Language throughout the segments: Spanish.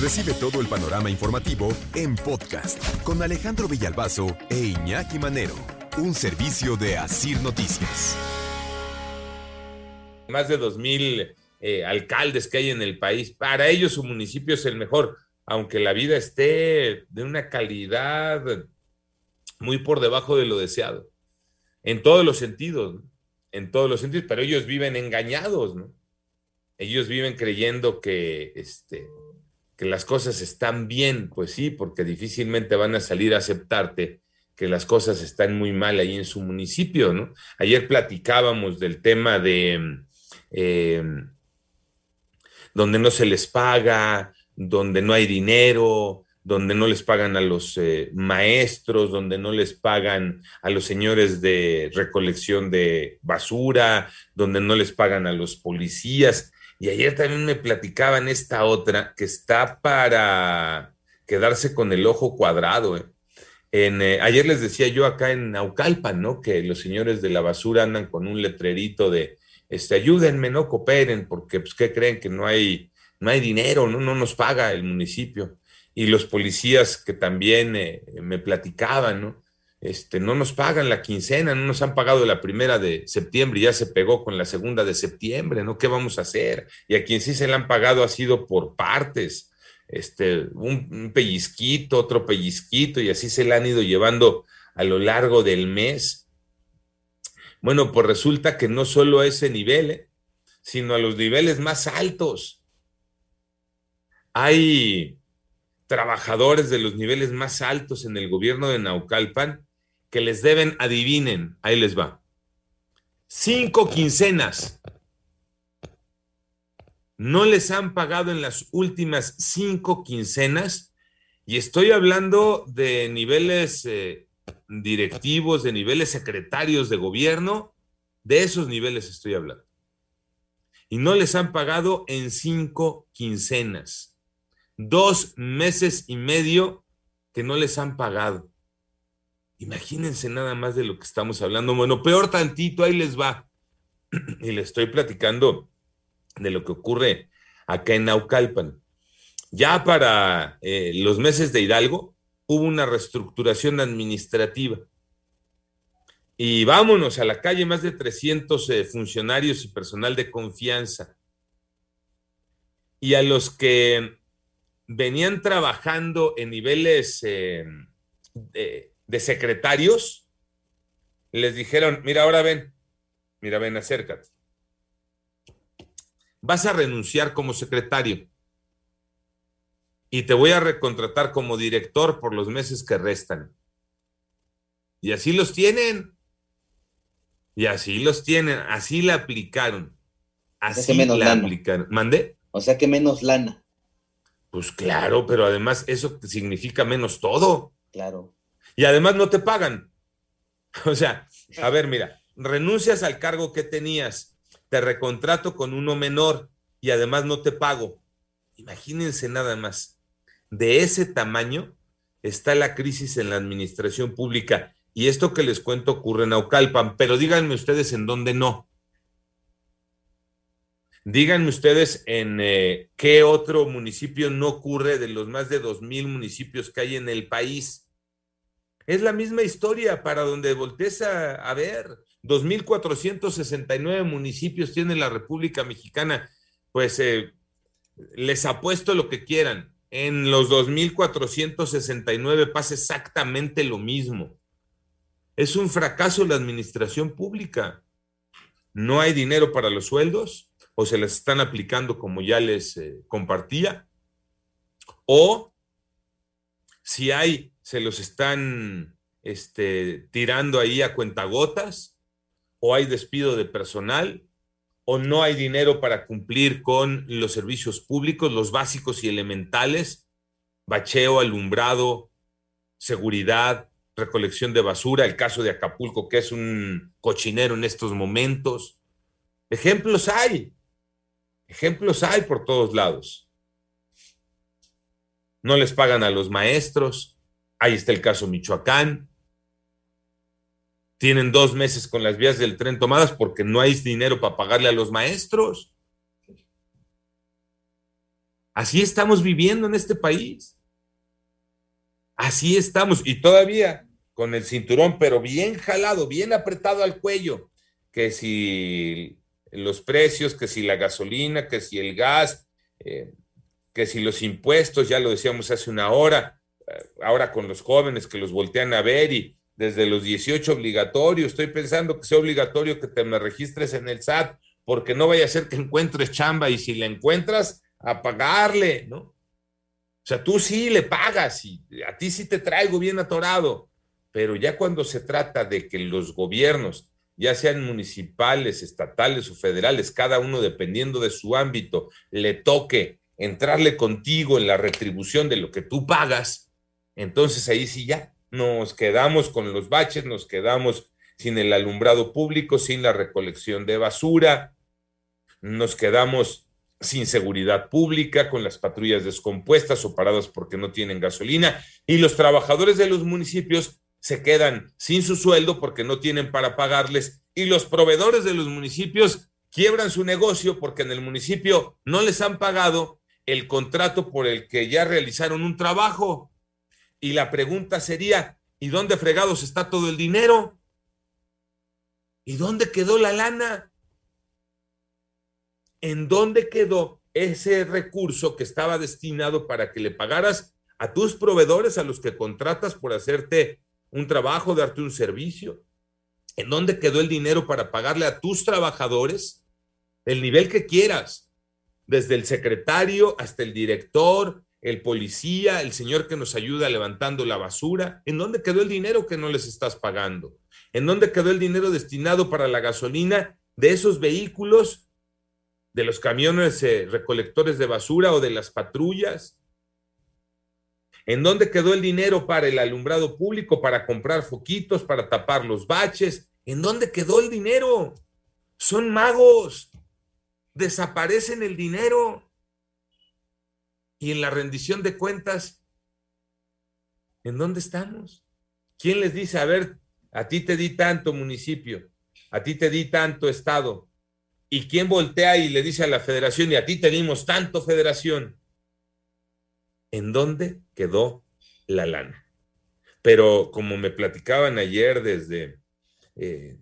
Recibe todo el panorama informativo en podcast con Alejandro Villalbazo e Iñaki Manero, un servicio de Asir Noticias. Más de dos mil eh, alcaldes que hay en el país, para ellos su municipio es el mejor, aunque la vida esté de una calidad muy por debajo de lo deseado, en todos los sentidos, en todos los sentidos, pero ellos viven engañados, ¿no? Ellos viven creyendo que, este, que las cosas están bien, pues sí, porque difícilmente van a salir a aceptarte que las cosas están muy mal ahí en su municipio, ¿no? Ayer platicábamos del tema de eh, donde no se les paga, donde no hay dinero, donde no les pagan a los eh, maestros, donde no les pagan a los señores de recolección de basura, donde no les pagan a los policías. Y ayer también me platicaban esta otra que está para quedarse con el ojo cuadrado. ¿eh? En, eh, ayer les decía yo acá en Naucalpan, ¿no? Que los señores de la basura andan con un letrerito de, este, ayúdenme, no cooperen, porque, pues, ¿qué creen? Que no hay, no hay dinero, ¿no? No nos paga el municipio. Y los policías que también eh, me platicaban, ¿no? Este, no nos pagan la quincena, no nos han pagado la primera de septiembre y ya se pegó con la segunda de septiembre, ¿no? ¿Qué vamos a hacer? Y a quien sí se le han pagado ha sido por partes, este, un, pellizquito, otro pellizquito, y así se le han ido llevando a lo largo del mes. Bueno, pues resulta que no solo a ese nivel, ¿eh? sino a los niveles más altos. Hay trabajadores de los niveles más altos en el gobierno de Naucalpan que les deben, adivinen, ahí les va. Cinco quincenas. No les han pagado en las últimas cinco quincenas y estoy hablando de niveles eh, directivos, de niveles secretarios de gobierno, de esos niveles estoy hablando. Y no les han pagado en cinco quincenas. Dos meses y medio que no les han pagado. Imagínense nada más de lo que estamos hablando. Bueno, peor tantito, ahí les va. Y les estoy platicando de lo que ocurre acá en Naucalpan. Ya para eh, los meses de Hidalgo hubo una reestructuración administrativa. Y vámonos a la calle, más de 300 eh, funcionarios y personal de confianza. Y a los que venían trabajando en niveles eh, de de secretarios, les dijeron, mira, ahora ven, mira, ven, acércate. Vas a renunciar como secretario y te voy a recontratar como director por los meses que restan. Y así los tienen. Y así los tienen, así la aplicaron. Así la aplicaron. ¿Mandé? O sea que menos lana. Pues claro, pero además eso significa menos todo. Claro y además no te pagan. O sea, a ver, mira, renuncias al cargo que tenías, te recontrato con uno menor y además no te pago. Imagínense nada más. De ese tamaño está la crisis en la administración pública. Y esto que les cuento ocurre en Aucalpan, pero díganme ustedes en dónde no. Díganme ustedes en eh, qué otro municipio no ocurre de los más de dos mil municipios que hay en el país. Es la misma historia para donde voltees a, ver. 2.469 municipios tiene la República Mexicana. Pues eh, les apuesto lo que quieran. En los 2.469 pasa exactamente lo mismo. Es un fracaso la administración pública. No hay dinero para los sueldos o se les están aplicando como ya les eh, compartía. O si hay se los están este, tirando ahí a cuentagotas, o hay despido de personal, o no hay dinero para cumplir con los servicios públicos, los básicos y elementales, bacheo, alumbrado, seguridad, recolección de basura, el caso de Acapulco, que es un cochinero en estos momentos. Ejemplos hay, ejemplos hay por todos lados. No les pagan a los maestros, Ahí está el caso Michoacán. Tienen dos meses con las vías del tren tomadas porque no hay dinero para pagarle a los maestros. Así estamos viviendo en este país. Así estamos. Y todavía con el cinturón, pero bien jalado, bien apretado al cuello, que si los precios, que si la gasolina, que si el gas, eh, que si los impuestos, ya lo decíamos hace una hora, ahora con los jóvenes que los voltean a ver y desde los 18 obligatorio, estoy pensando que sea obligatorio que te me registres en el SAT, porque no vaya a ser que encuentres chamba y si la encuentras, a pagarle, ¿no? O sea, tú sí le pagas y a ti sí te traigo bien atorado, pero ya cuando se trata de que los gobiernos, ya sean municipales, estatales o federales, cada uno dependiendo de su ámbito, le toque entrarle contigo en la retribución de lo que tú pagas, entonces ahí sí ya nos quedamos con los baches, nos quedamos sin el alumbrado público, sin la recolección de basura, nos quedamos sin seguridad pública, con las patrullas descompuestas o paradas porque no tienen gasolina, y los trabajadores de los municipios se quedan sin su sueldo porque no tienen para pagarles, y los proveedores de los municipios quiebran su negocio porque en el municipio no les han pagado el contrato por el que ya realizaron un trabajo. Y la pregunta sería, ¿y dónde fregados está todo el dinero? ¿Y dónde quedó la lana? ¿En dónde quedó ese recurso que estaba destinado para que le pagaras a tus proveedores, a los que contratas por hacerte un trabajo, darte un servicio? ¿En dónde quedó el dinero para pagarle a tus trabajadores el nivel que quieras? Desde el secretario hasta el director, el policía, el señor que nos ayuda levantando la basura. ¿En dónde quedó el dinero que no les estás pagando? ¿En dónde quedó el dinero destinado para la gasolina de esos vehículos, de los camiones eh, recolectores de basura o de las patrullas? ¿En dónde quedó el dinero para el alumbrado público, para comprar foquitos, para tapar los baches? ¿En dónde quedó el dinero? Son magos. Desaparecen el dinero y en la rendición de cuentas, ¿en dónde estamos? ¿Quién les dice, a ver, a ti te di tanto municipio, a ti te di tanto estado? ¿Y quién voltea y le dice a la federación, y a ti te dimos tanto federación? ¿En dónde quedó la lana? Pero como me platicaban ayer desde eh,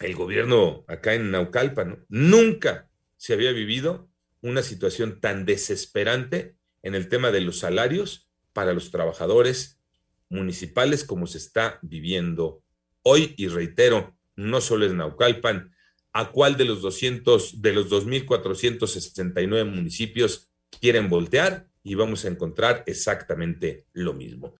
el gobierno acá en Naucalpa, nunca se había vivido una situación tan desesperante en el tema de los salarios para los trabajadores municipales como se está viviendo hoy. Y reitero, no solo en Naucalpan, a cuál de los 200, de los 2.469 municipios quieren voltear y vamos a encontrar exactamente lo mismo.